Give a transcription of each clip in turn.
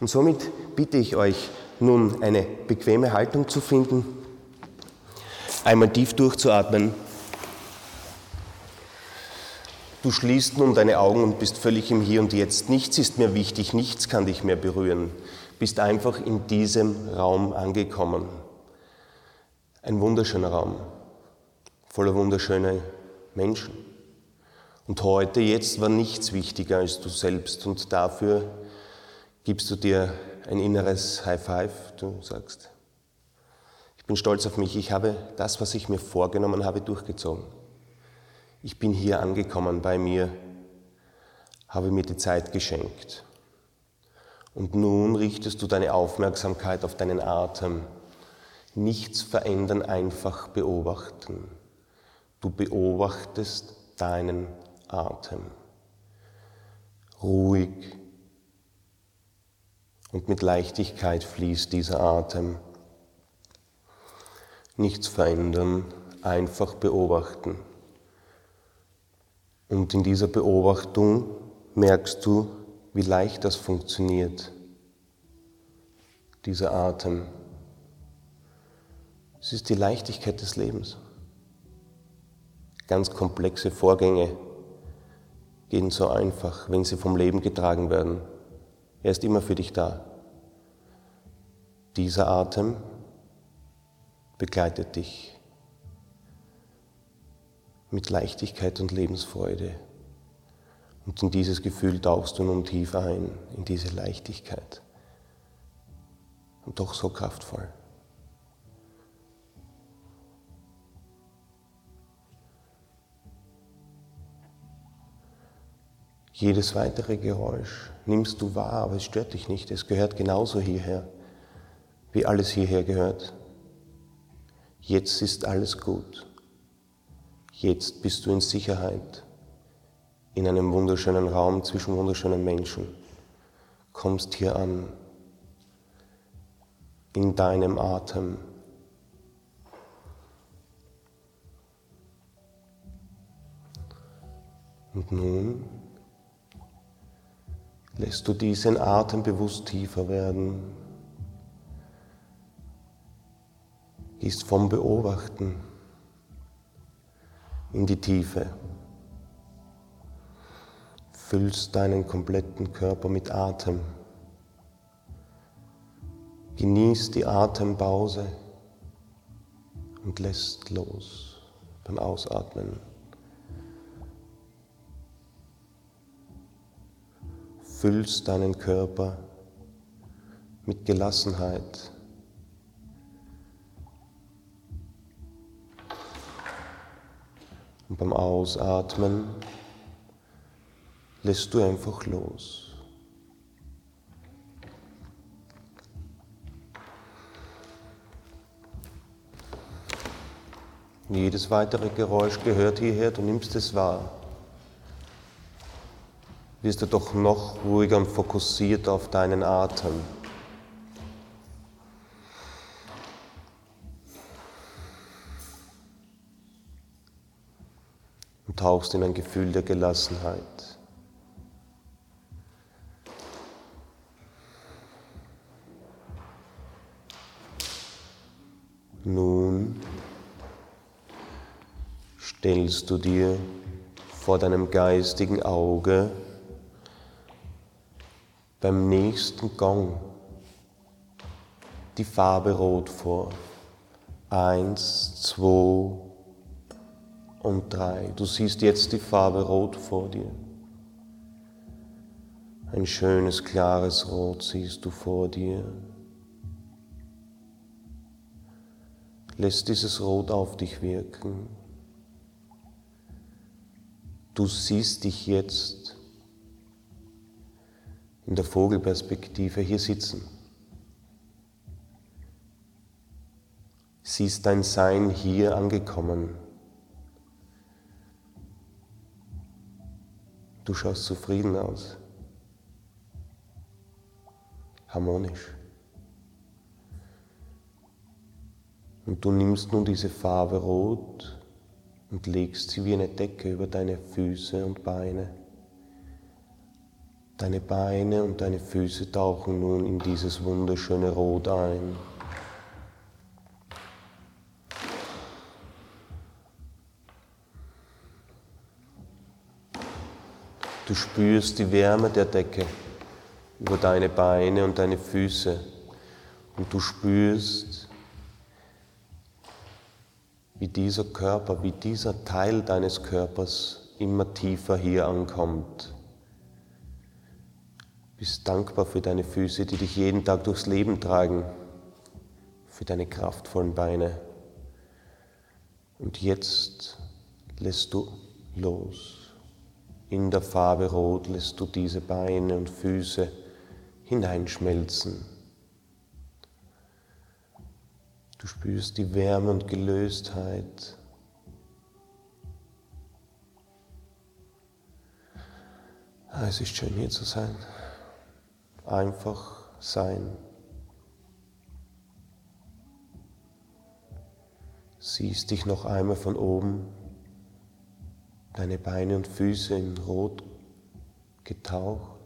Und somit bitte ich euch nun eine bequeme Haltung zu finden, einmal tief durchzuatmen. Du schließt nun deine Augen und bist völlig im Hier und Jetzt. Nichts ist mehr wichtig, nichts kann dich mehr berühren. Bist einfach in diesem Raum angekommen. Ein wunderschöner Raum, voller wunderschöner Menschen. Und heute, jetzt war nichts wichtiger als du selbst und dafür gibst du dir ein inneres High Five. Du sagst, ich bin stolz auf mich, ich habe das, was ich mir vorgenommen habe, durchgezogen. Ich bin hier angekommen bei mir, habe mir die Zeit geschenkt. Und nun richtest du deine Aufmerksamkeit auf deinen Atem. Nichts verändern, einfach beobachten. Du beobachtest deinen Atem. Ruhig und mit Leichtigkeit fließt dieser Atem. Nichts verändern, einfach beobachten. Und in dieser Beobachtung merkst du, wie leicht das funktioniert, dieser Atem. Es ist die Leichtigkeit des Lebens. Ganz komplexe Vorgänge gehen so einfach, wenn sie vom Leben getragen werden. Er ist immer für dich da. Dieser Atem begleitet dich mit Leichtigkeit und Lebensfreude. Und in dieses Gefühl tauchst du nun tief ein, in diese Leichtigkeit. Und doch so kraftvoll. Jedes weitere Geräusch nimmst du wahr, aber es stört dich nicht. Es gehört genauso hierher, wie alles hierher gehört. Jetzt ist alles gut. Jetzt bist du in Sicherheit, in einem wunderschönen Raum zwischen wunderschönen Menschen. Kommst hier an, in deinem Atem. Und nun lässt du diesen Atem bewusst tiefer werden, gehst vom Beobachten in die Tiefe. Füllst deinen kompletten Körper mit Atem. Genießt die Atempause und lässt los beim Ausatmen. Füllst deinen Körper mit Gelassenheit. Und beim Ausatmen lässt du einfach los. Jedes weitere Geräusch gehört hierher, du nimmst es wahr. Wirst du doch noch ruhiger und fokussiert auf deinen Atem. und tauchst in ein Gefühl der Gelassenheit. Nun stellst du dir vor deinem geistigen Auge beim nächsten Gong die Farbe Rot vor. Eins, zwei, und drei. Du siehst jetzt die Farbe Rot vor dir. Ein schönes, klares Rot siehst du vor dir. Lässt dieses Rot auf dich wirken. Du siehst dich jetzt in der Vogelperspektive hier sitzen. Siehst dein Sein hier angekommen. Du schaust zufrieden aus, harmonisch. Und du nimmst nun diese Farbe Rot und legst sie wie eine Decke über deine Füße und Beine. Deine Beine und deine Füße tauchen nun in dieses wunderschöne Rot ein. Du spürst die Wärme der Decke über deine Beine und deine Füße und du spürst, wie dieser Körper, wie dieser Teil deines Körpers immer tiefer hier ankommt. Bist dankbar für deine Füße, die dich jeden Tag durchs Leben tragen, für deine kraftvollen Beine. Und jetzt lässt du los. In der Farbe Rot lässt du diese Beine und Füße hineinschmelzen. Du spürst die Wärme und Gelöstheit. Ah, es ist schön hier zu sein. Einfach sein. Siehst dich noch einmal von oben, deine Beine und Füße in Rot getaucht.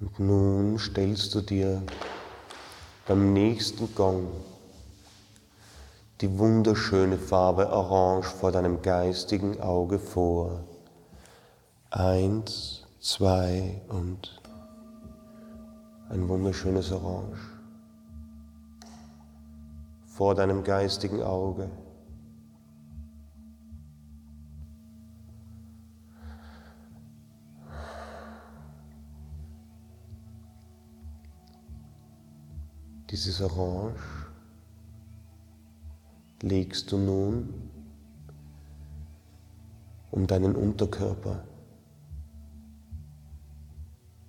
Und nun stellst du dir beim nächsten Gong die wunderschöne Farbe Orange vor deinem geistigen Auge vor. Eins, zwei und ein wunderschönes Orange vor deinem geistigen Auge. Dieses Orange legst du nun um deinen Unterkörper.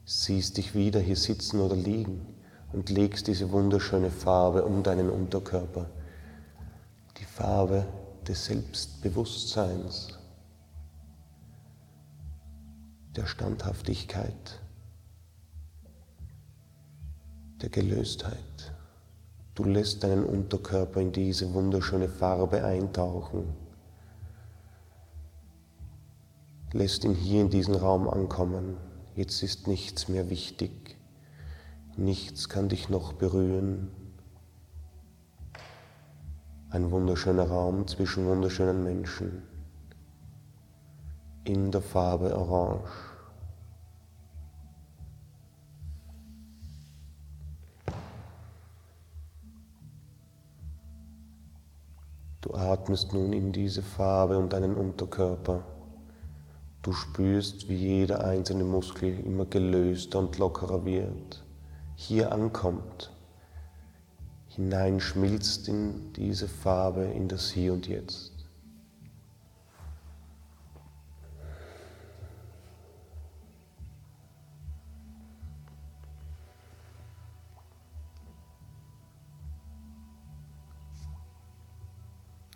Siehst dich wieder hier sitzen oder liegen und legst diese wunderschöne Farbe um deinen Unterkörper. Die Farbe des Selbstbewusstseins, der Standhaftigkeit, der Gelöstheit. Du lässt deinen Unterkörper in diese wunderschöne Farbe eintauchen. Lässt ihn hier in diesen Raum ankommen. Jetzt ist nichts mehr wichtig. Nichts kann dich noch berühren. Ein wunderschöner Raum zwischen wunderschönen Menschen in der Farbe Orange. Du atmest nun in diese Farbe und deinen Unterkörper. Du spürst, wie jeder einzelne Muskel immer gelöster und lockerer wird, hier ankommt, hineinschmilzt in diese Farbe, in das Hier und Jetzt.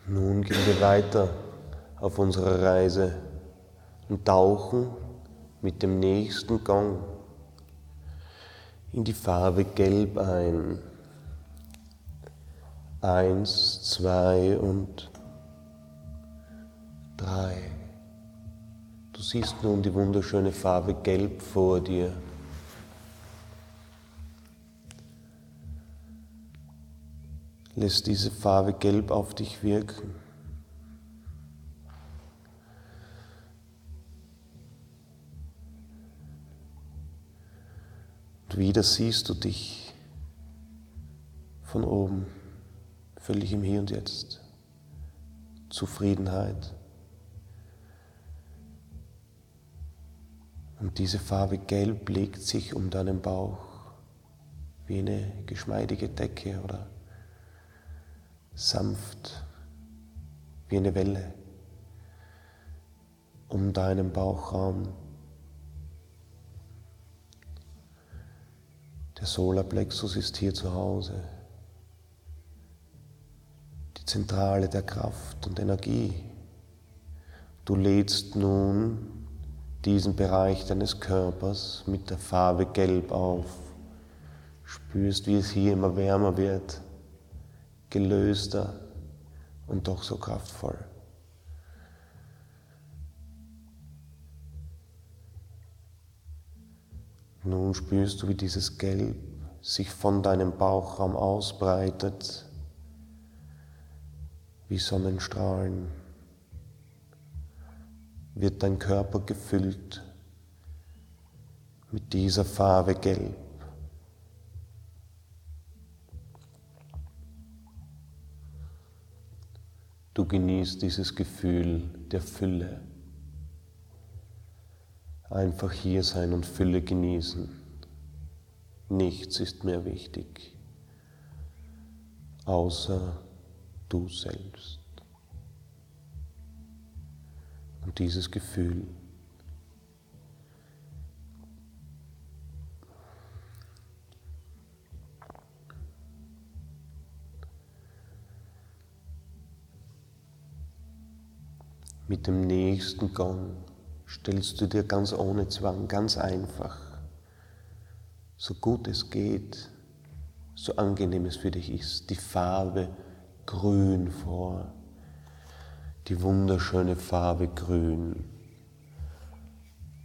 Nun gehen wir weiter auf unserer Reise und tauchen mit dem nächsten Gang in die Farbe Gelb ein. Eins, zwei und drei. Du siehst nun die wunderschöne Farbe Gelb vor dir. Lässt diese Farbe Gelb auf dich wirken. Wieder siehst du dich von oben, völlig im Hier und Jetzt. Zufriedenheit. Und diese Farbe Gelb legt sich um deinen Bauch wie eine geschmeidige Decke oder sanft wie eine Welle um deinen Bauchraum. Der Solarplexus ist hier zu Hause. Die Zentrale der Kraft und Energie. Du lädst nun diesen Bereich deines Körpers mit der Farbe Gelb auf. Spürst, wie es hier immer wärmer wird, gelöster und doch so kraftvoll. Nun spürst du, wie dieses Gelb sich von deinem Bauchraum ausbreitet, wie Sonnenstrahlen. Wird dein Körper gefüllt mit dieser Farbe Gelb. Du genießt dieses Gefühl der Fülle. Einfach hier sein und Fülle genießen. Nichts ist mehr wichtig, außer du selbst. Und dieses Gefühl Mit dem nächsten Gang stellst du dir ganz ohne Zwang, ganz einfach, so gut es geht, so angenehm es für dich ist, die Farbe Grün vor, die wunderschöne Farbe Grün.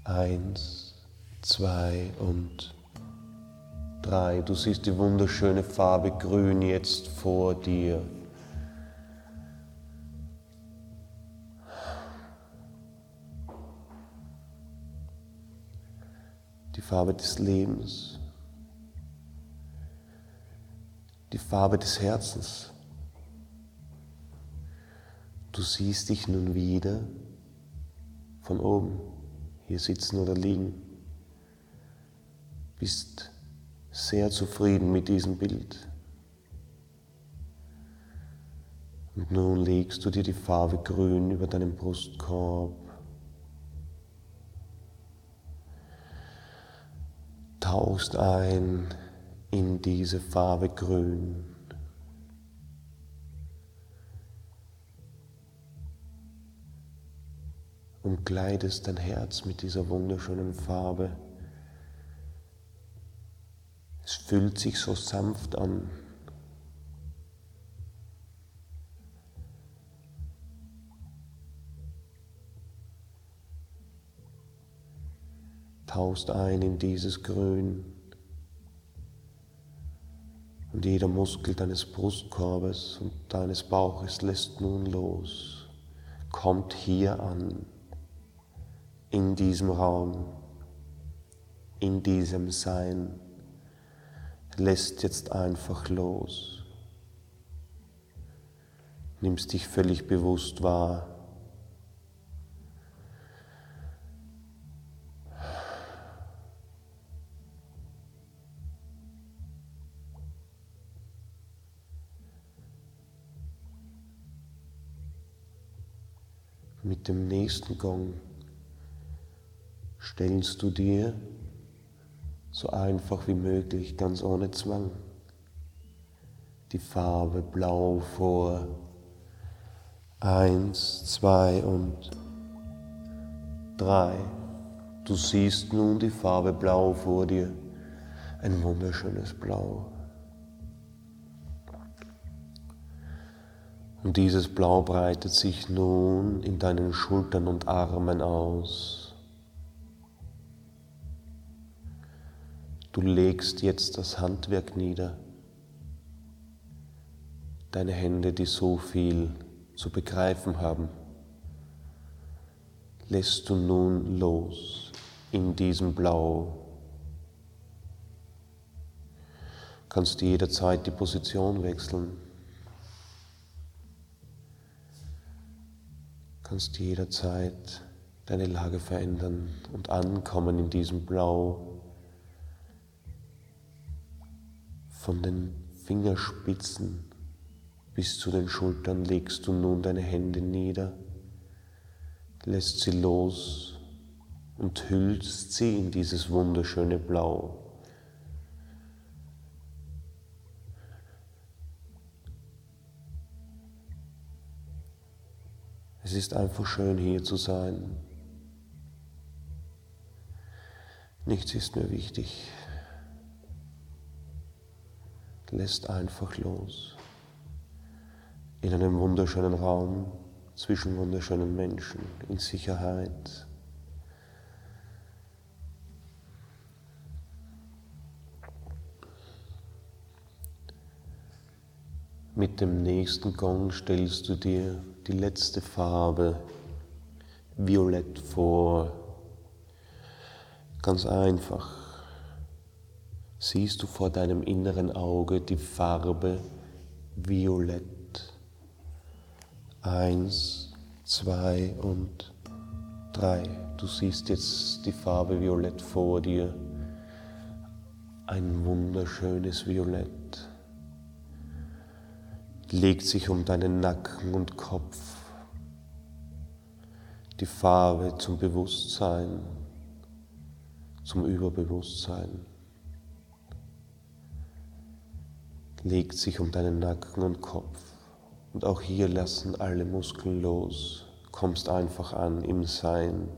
Eins, zwei und drei. Du siehst die wunderschöne Farbe Grün jetzt vor dir. Farbe des Lebens, die Farbe des Herzens. Du siehst dich nun wieder von oben, hier sitzen oder liegen, bist sehr zufrieden mit diesem Bild. Und nun legst du dir die Farbe Grün über deinen Brustkorb tauchst ein in diese Farbe Grün. Und kleidest dein Herz mit dieser wunderschönen Farbe. Es fühlt sich so sanft an. Tauchst ein in dieses Grün. Und jeder Muskel deines Brustkorbes und deines Bauches lässt nun los, kommt hier an, in diesem Raum, in diesem Sein, lässt jetzt einfach los, nimmst dich völlig bewusst wahr Mit dem nächsten Gong stellst du dir so einfach wie möglich, ganz ohne Zwang, die Farbe Blau vor. Eins, zwei und drei. Du siehst nun die Farbe Blau vor dir, ein wunderschönes Blau. Und dieses Blau breitet sich nun in deinen Schultern und Armen aus. Du legst jetzt das Handwerk nieder. Deine Hände, die so viel zu begreifen haben, lässt du nun los in diesem Blau. Kannst jederzeit die Position wechseln. Kannst jederzeit deine Lage verändern und ankommen in diesem Blau. Von den Fingerspitzen bis zu den Schultern legst du nun deine Hände nieder, lässt sie los und hüllst sie in dieses wunderschöne Blau. Es ist einfach schön hier zu sein. Nichts ist mir wichtig. Lässt einfach los. In einem wunderschönen Raum zwischen wunderschönen Menschen, in Sicherheit. Mit dem nächsten Gong stellst du dir die letzte Farbe, Violett, vor. Ganz einfach. Siehst du vor deinem inneren Auge die Farbe Violett. Eins, zwei und drei. Du siehst jetzt die Farbe Violett vor dir. Ein wunderschönes Violett legt sich um deinen Nacken und Kopf. Die Farbe zum Bewusstsein, zum Überbewusstsein. Legt sich um deinen Nacken und Kopf. Und auch hier lassen alle Muskeln los. Kommst einfach an im Sein.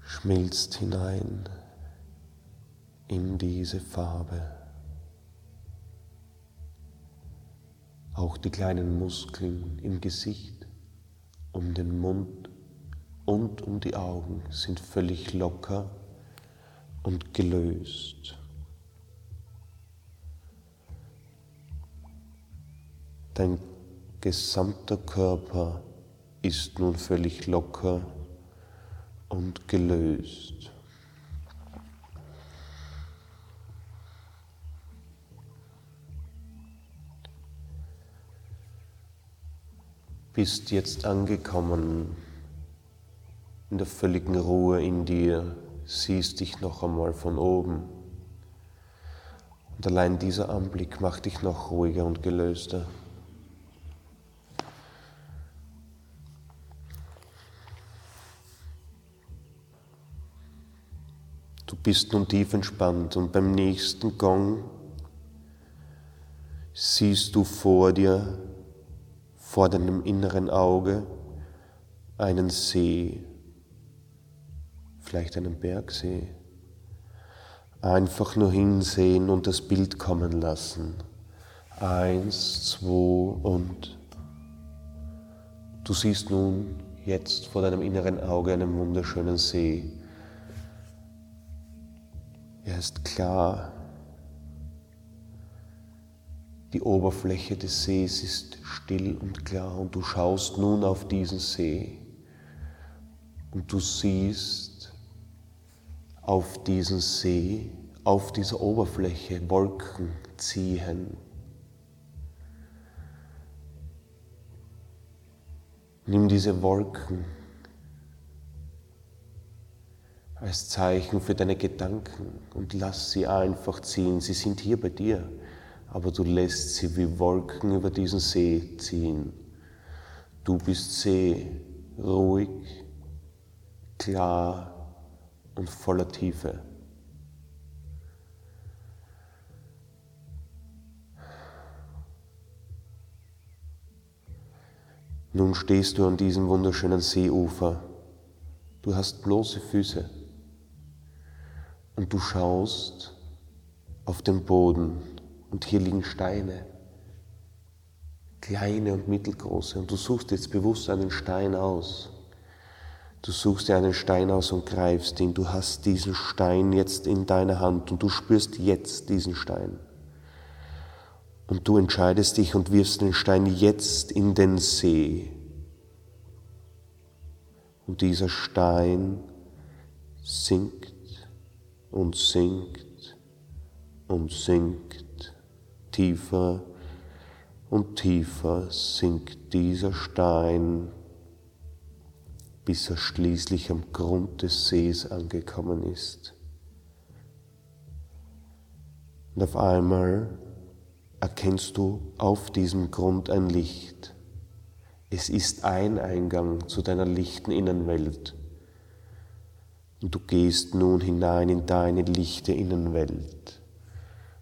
Schmilzt hinein in diese Farbe. Auch die kleinen Muskeln im Gesicht, um den Mund und um die Augen sind völlig locker und gelöst. Dein gesamter Körper ist nun völlig locker und gelöst. Bist jetzt angekommen in der völligen Ruhe in dir, siehst dich noch einmal von oben. Und allein dieser Anblick macht dich noch ruhiger und gelöster. Du bist nun tief entspannt und beim nächsten Gong siehst du vor dir vor deinem inneren Auge einen See, vielleicht einen Bergsee. Einfach nur hinsehen und das Bild kommen lassen. Eins, zwei und du siehst nun jetzt vor deinem inneren Auge einen wunderschönen See. Er ist klar, die Oberfläche des Sees ist still und klar und du schaust nun auf diesen See und du siehst auf diesen See, auf dieser Oberfläche Wolken ziehen. Nimm diese Wolken als Zeichen für deine Gedanken und lass sie einfach ziehen. Sie sind hier bei dir aber du lässt sie wie Wolken über diesen See ziehen. Du bist See, ruhig, klar und voller Tiefe. Nun stehst du an diesem wunderschönen Seeufer. Du hast bloße Füße und du schaust auf den Boden und hier liegen Steine, kleine und mittelgroße. Und du suchst jetzt bewusst einen Stein aus. Du suchst dir einen Stein aus und greifst ihn. Du hast diesen Stein jetzt in deiner Hand und du spürst jetzt diesen Stein. Und du entscheidest dich und wirfst den Stein jetzt in den See. Und dieser Stein sinkt und sinkt und sinkt tiefer und tiefer sinkt dieser Stein, bis er schließlich am Grund des Sees angekommen ist. Und auf einmal erkennst du auf diesem Grund ein Licht. Es ist ein Eingang zu deiner lichten Innenwelt. Und du gehst nun hinein in deine lichte Innenwelt.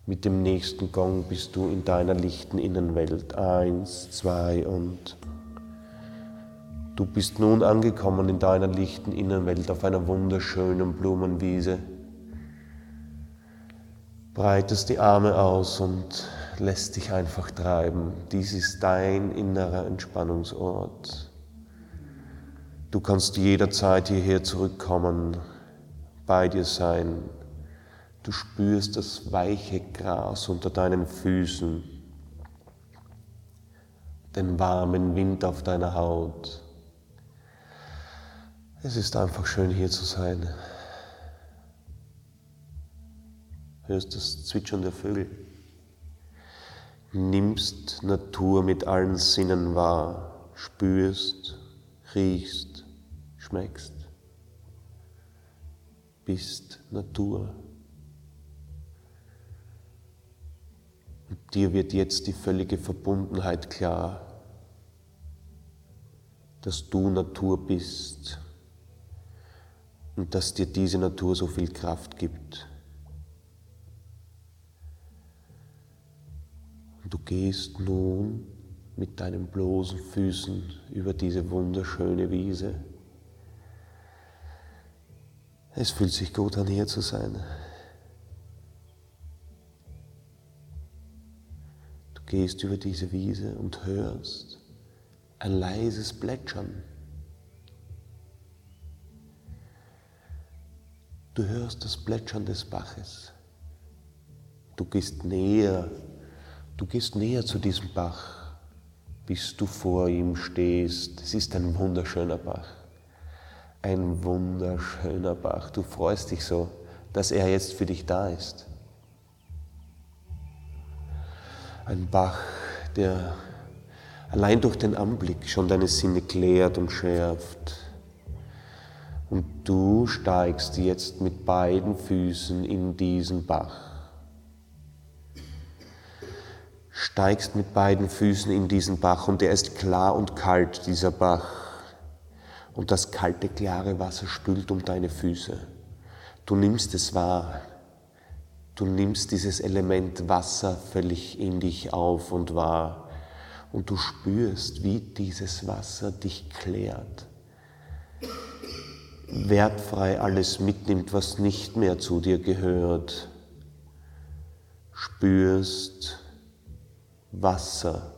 Mit dem nächsten Gong bist du in deiner lichten Innenwelt. Eins, zwei und du bist nun angekommen in deiner lichten Innenwelt auf einer wunderschönen Blumenwiese. Breitest die Arme aus und lässt dich einfach treiben. Dies ist dein innerer Entspannungsort. Du kannst jederzeit hierher zurückkommen, bei dir sein, Du spürst das weiche Gras unter deinen Füßen. den warmen Wind auf deiner Haut. Es ist einfach schön hier zu sein. Hörst das Zwitschern der Vögel? Nimmst Natur mit allen Sinnen wahr, spürst, riechst, schmeckst, bist Natur. Und dir wird jetzt die völlige Verbundenheit klar, dass du Natur bist und dass dir diese Natur so viel Kraft gibt. Und du gehst nun mit deinen bloßen Füßen über diese wunderschöne Wiese. Es fühlt sich gut an, hier zu sein. Gehst über diese Wiese und hörst ein leises Plätschern. Du hörst das Plätschern des Baches. Du gehst näher, du gehst näher zu diesem Bach, bis du vor ihm stehst. Es ist ein wunderschöner Bach. Ein wunderschöner Bach. Du freust dich so, dass er jetzt für dich da ist. Ein Bach, der allein durch den Anblick schon deine Sinne klärt und schärft. Und du steigst jetzt mit beiden Füßen in diesen Bach. Steigst mit beiden Füßen in diesen Bach und er ist klar und kalt, dieser Bach. Und das kalte, klare Wasser spült um deine Füße. Du nimmst es wahr. Du nimmst dieses Element Wasser völlig in dich auf und wahr und du spürst, wie dieses Wasser dich klärt, wertfrei alles mitnimmt, was nicht mehr zu dir gehört. Spürst Wasser.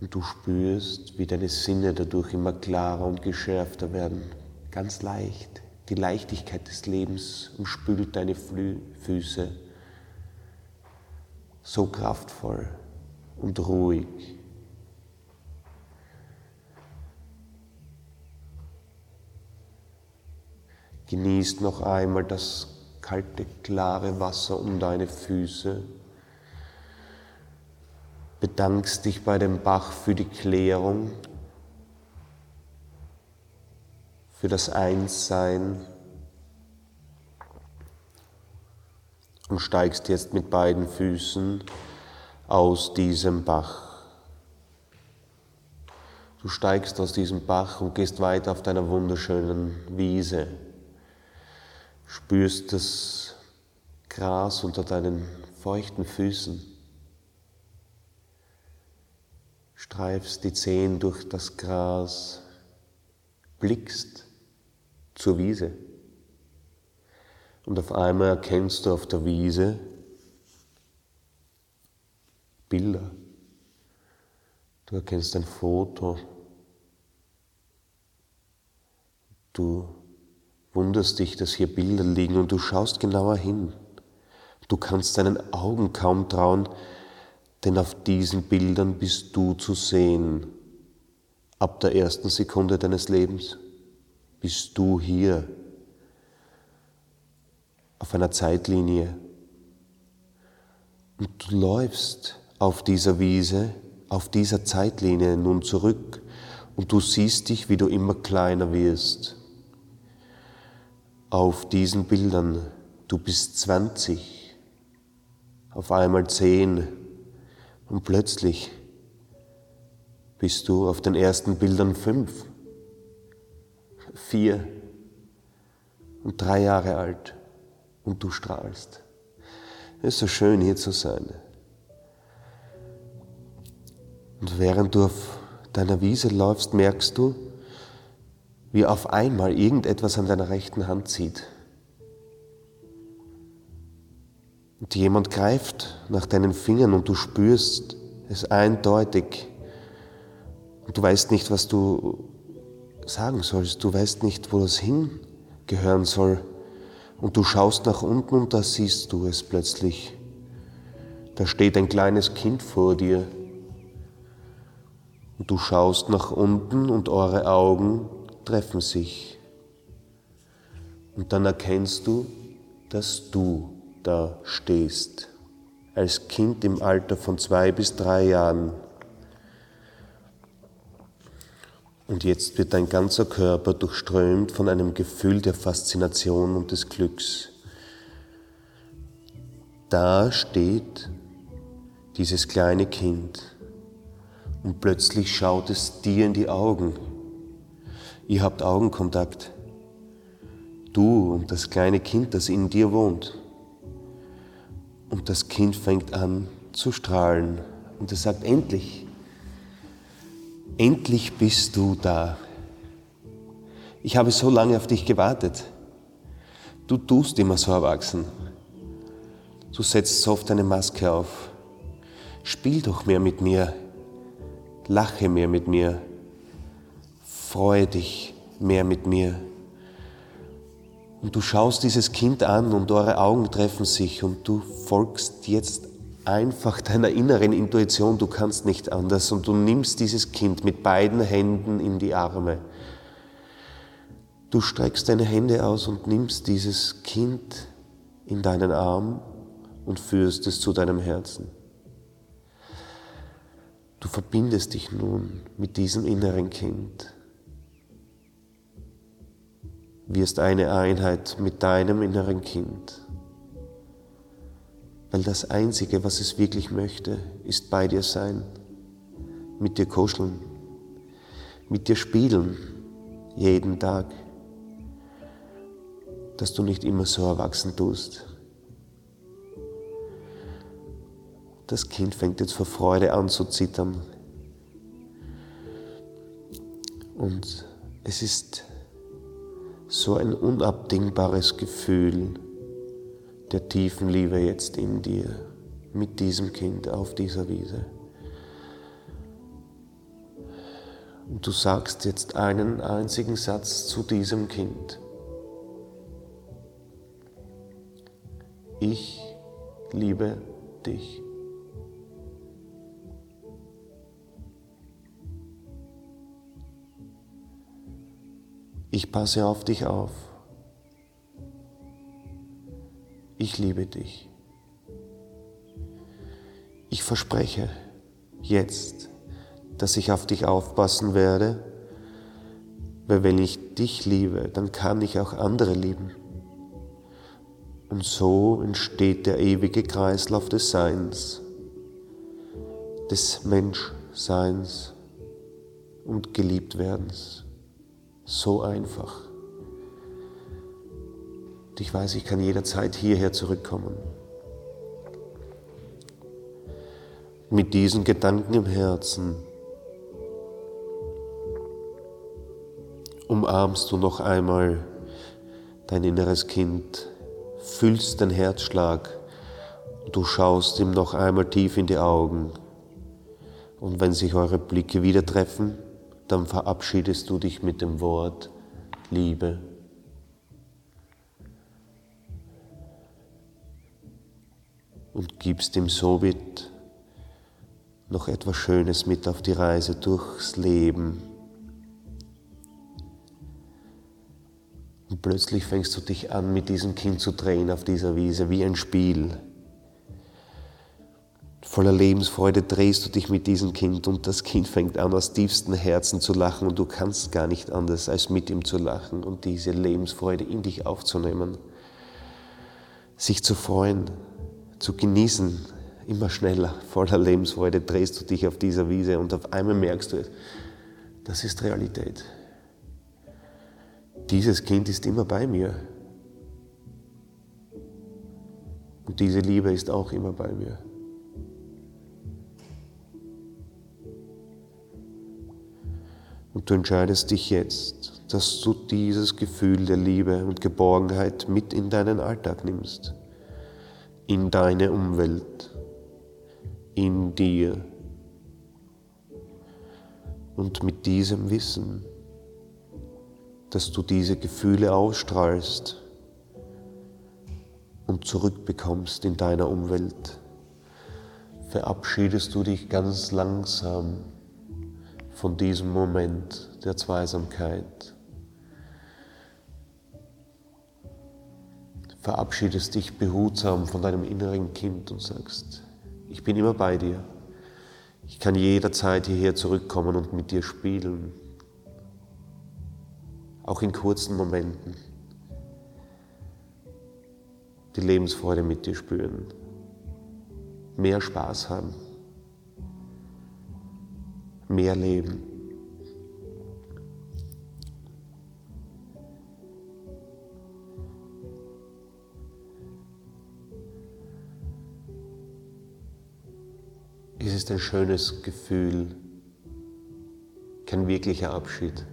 Und du spürst, wie deine Sinne dadurch immer klarer und geschärfter werden ganz leicht. Die Leichtigkeit des Lebens umspült deine Flü Füße so kraftvoll und ruhig. Genießt noch einmal das kalte, klare Wasser um deine Füße. Bedankst dich bei dem Bach für die Klärung für das Einssein. Und steigst jetzt mit beiden Füßen aus diesem Bach. Du steigst aus diesem Bach und gehst weiter auf deiner wunderschönen Wiese, spürst das Gras unter deinen feuchten Füßen, streifst die Zehen durch das Gras, blickst zur Wiese. Und auf einmal erkennst du auf der Wiese Bilder. Du erkennst ein Foto. Du wunderst dich, dass hier Bilder liegen und du schaust genauer hin. Du kannst deinen Augen kaum trauen, denn auf diesen Bildern bist du zu sehen, ab der ersten Sekunde deines Lebens bist du hier auf einer Zeitlinie und du läufst auf dieser Wiese, auf dieser Zeitlinie nun zurück und du siehst dich, wie du immer kleiner wirst. Auf diesen Bildern, du bist 20, auf einmal 10 und plötzlich bist du auf den ersten Bildern 5 vier und drei Jahre alt und du strahlst. Es ist so schön hier zu sein. Und während du auf deiner Wiese läufst, merkst du, wie auf einmal irgendetwas an deiner rechten Hand zieht. Und jemand greift nach deinen Fingern und du spürst es eindeutig. Und du weißt nicht, was du sagen sollst. Du weißt nicht, wo das hingehören soll. Und du schaust nach unten und da siehst du es plötzlich. Da steht ein kleines Kind vor dir. Und du schaust nach unten und eure Augen treffen sich. Und dann erkennst du, dass du da stehst, als Kind im Alter von zwei bis drei Jahren. Und jetzt wird dein ganzer Körper durchströmt von einem Gefühl der Faszination und des Glücks. Da steht dieses kleine Kind und plötzlich schaut es dir in die Augen. Ihr habt Augenkontakt. Du und das kleine Kind, das in dir wohnt. Und das Kind fängt an zu strahlen und es sagt, endlich, endlich bist du da. Ich habe so lange auf dich gewartet. Du tust immer so erwachsen. Du setzt so oft eine Maske auf. Spiel doch mehr mit mir. Lache mehr mit mir. Freue dich mehr mit mir. Und du schaust dieses Kind an und eure Augen treffen sich und du folgst jetzt einfach deiner inneren Intuition, du kannst nicht anders und du nimmst dieses Kind mit beiden Händen in die Arme. Du streckst deine Hände aus und nimmst dieses Kind in deinen Arm und führst es zu deinem Herzen. Du verbindest dich nun mit diesem inneren Kind, wirst eine Einheit mit deinem inneren Kind weil das Einzige, was es wirklich möchte, ist bei dir sein, mit dir kuscheln, mit dir spielen, jeden Tag, dass du nicht immer so erwachsen tust. Das Kind fängt jetzt vor Freude an zu zittern. Und es ist so ein unabdingbares Gefühl, der tiefen Liebe jetzt in dir mit diesem Kind auf dieser Wiese. Und du sagst jetzt einen einzigen Satz zu diesem Kind. Ich liebe dich. Ich passe auf dich auf ich liebe dich. Ich verspreche jetzt, dass ich auf dich aufpassen werde, weil wenn ich dich liebe, dann kann ich auch andere lieben. Und so entsteht der ewige Kreislauf des Seins, des Menschseins und Geliebtwerdens. So einfach. Und ich weiß, ich kann jederzeit hierher zurückkommen. Mit diesen Gedanken im Herzen umarmst du noch einmal dein inneres Kind, fühlst den Herzschlag du schaust ihm noch einmal tief in die Augen. Und wenn sich eure Blicke wieder treffen, dann verabschiedest du dich mit dem Wort Liebe. Und gibst ihm somit noch etwas Schönes mit auf die Reise durchs Leben. Und plötzlich fängst du dich an, mit diesem Kind zu drehen auf dieser Wiese, wie ein Spiel. Voller Lebensfreude drehst du dich mit diesem Kind und das Kind fängt an, aus tiefstem Herzen zu lachen und du kannst gar nicht anders, als mit ihm zu lachen und diese Lebensfreude in dich aufzunehmen, sich zu freuen, zu genießen, immer schneller, voller Lebensfreude drehst du dich auf dieser Wiese und auf einmal merkst du, das ist Realität. Dieses Kind ist immer bei mir. Und diese Liebe ist auch immer bei mir. Und du entscheidest dich jetzt, dass du dieses Gefühl der Liebe und Geborgenheit mit in deinen Alltag nimmst in deine Umwelt, in dir. Und mit diesem Wissen, dass du diese Gefühle ausstrahlst, und zurückbekommst in deiner Umwelt, verabschiedest du dich ganz langsam von diesem Moment der Zweisamkeit. Verabschiedest dich behutsam von deinem inneren Kind und sagst, ich bin immer bei dir. Ich kann jederzeit hierher zurückkommen und mit dir spielen, auch in kurzen Momenten. Die Lebensfreude mit dir spüren, mehr Spaß haben, mehr Leben. Ist ein schönes Gefühl, kein wirklicher Abschied.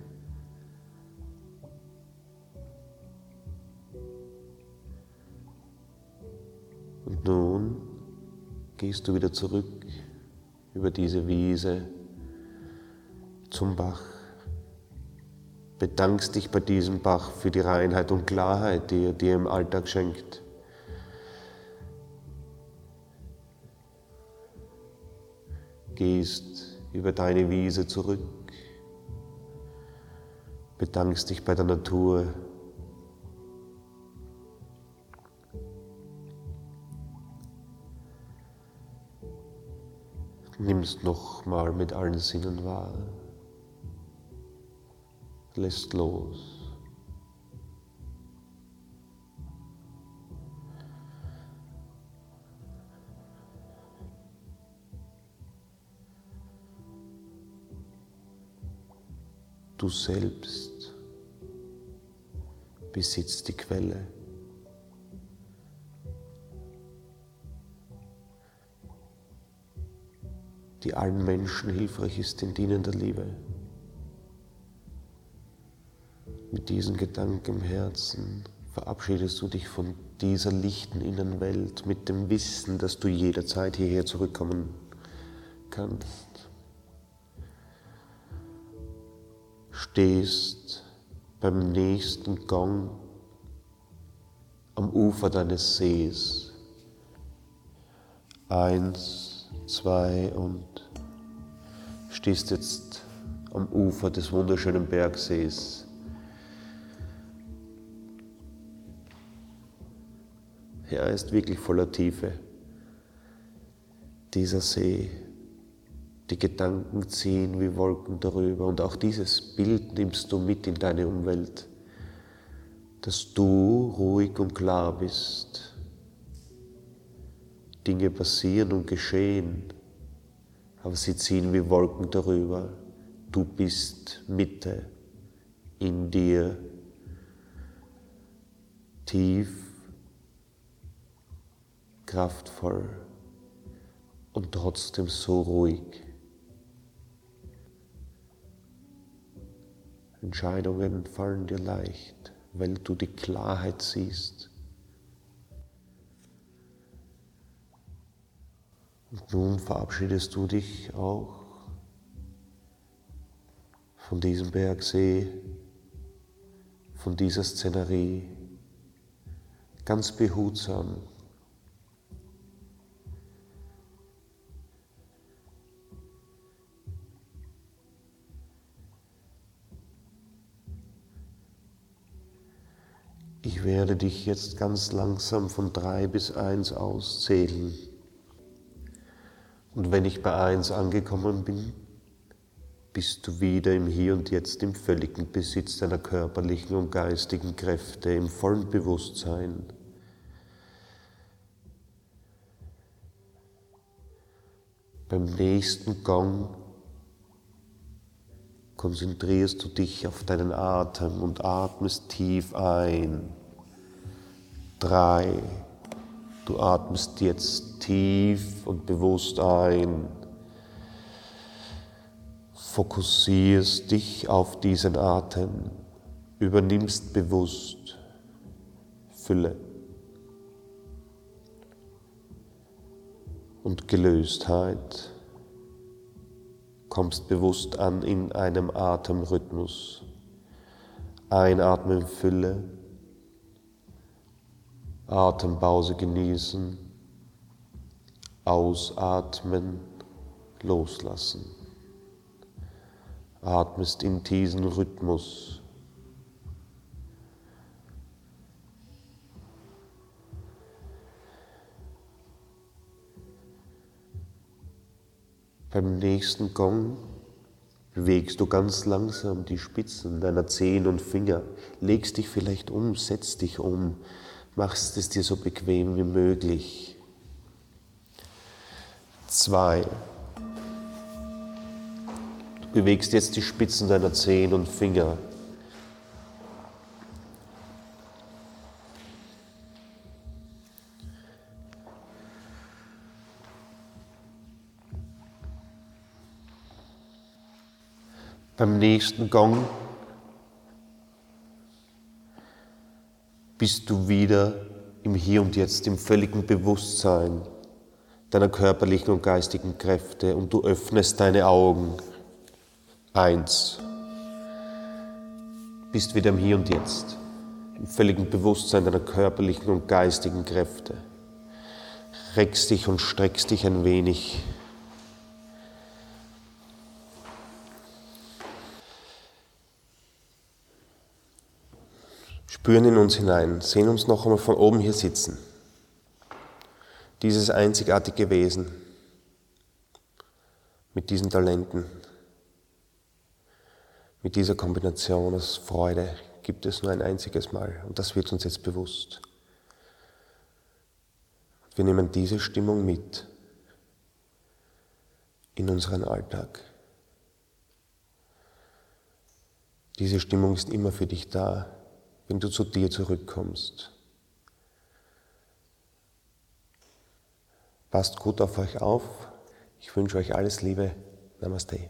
Und nun gehst du wieder zurück über diese Wiese zum Bach. Bedankst dich bei diesem Bach für die Reinheit und Klarheit, die er dir im Alltag schenkt. Gehst über deine Wiese zurück, bedankst dich bei der Natur, nimmst nochmal mit allen Sinnen wahr lässt los. Du selbst besitzt die Quelle. die allen Menschen hilfreich ist in dienender Liebe. Mit diesen Gedanken im Herzen verabschiedest du dich von dieser lichten Innenwelt mit dem Wissen, dass du jederzeit hierher zurückkommen kannst. Stehst beim nächsten Gang am Ufer deines Sees. Eins, zwei und stehst jetzt am Ufer des wunderschönen Bergsees. Er ist wirklich voller Tiefe. Dieser See, die Gedanken ziehen wie Wolken darüber und auch dieses Bild nimmst du mit in deine Umwelt, dass du ruhig und klar bist. Dinge passieren und geschehen, aber sie ziehen wie Wolken darüber. Du bist Mitte in dir, tief kraftvoll und trotzdem so ruhig. Entscheidungen fallen dir leicht, weil du die Klarheit siehst. Und nun verabschiedest du dich auch von diesem Bergsee, von dieser Szenerie, ganz behutsam, Ich werde dich jetzt ganz langsam von drei bis eins auszählen. Und wenn ich bei eins angekommen bin, bist du wieder im Hier und Jetzt im völligen Besitz deiner körperlichen und geistigen Kräfte, im vollen Bewusstsein. Beim nächsten Gang konzentrierst du dich auf deinen Atem und atmest tief ein. Drei. Du atmest jetzt tief und bewusst ein. Fokussierst dich auf diesen Atem. Übernimmst bewusst Fülle und Gelöstheit kommst bewusst an in einem Atemrhythmus. Einatmen Fülle, Atempause genießen, ausatmen, loslassen. Atmest in diesen Rhythmus. Beim nächsten Gong bewegst du ganz langsam die Spitzen deiner Zehen und Finger, legst dich vielleicht um, setzt dich um, machst es dir so bequem wie möglich. Zwei. Du bewegst jetzt die Spitzen deiner Zehen und Finger. Beim nächsten Gong bist du wieder im Hier und Jetzt, im völligen Bewusstsein deiner körperlichen und geistigen Kräfte und du öffnest deine Augen. Eins. Bist wieder im Hier und Jetzt, im völligen Bewusstsein deiner körperlichen und geistigen Kräfte. Reckst dich und streckst dich ein wenig. Spüren in uns hinein, sehen uns noch einmal von oben hier sitzen. Dieses einzigartige Wesen mit diesen Talenten, mit dieser Kombination aus Freude gibt es nur ein einziges Mal und das wird uns jetzt bewusst. Wir nehmen diese Stimmung mit in unseren Alltag. Diese Stimmung ist immer für dich da, wenn du zu dir zurückkommst. Passt gut auf euch auf. Ich wünsche euch alles Liebe. Namaste.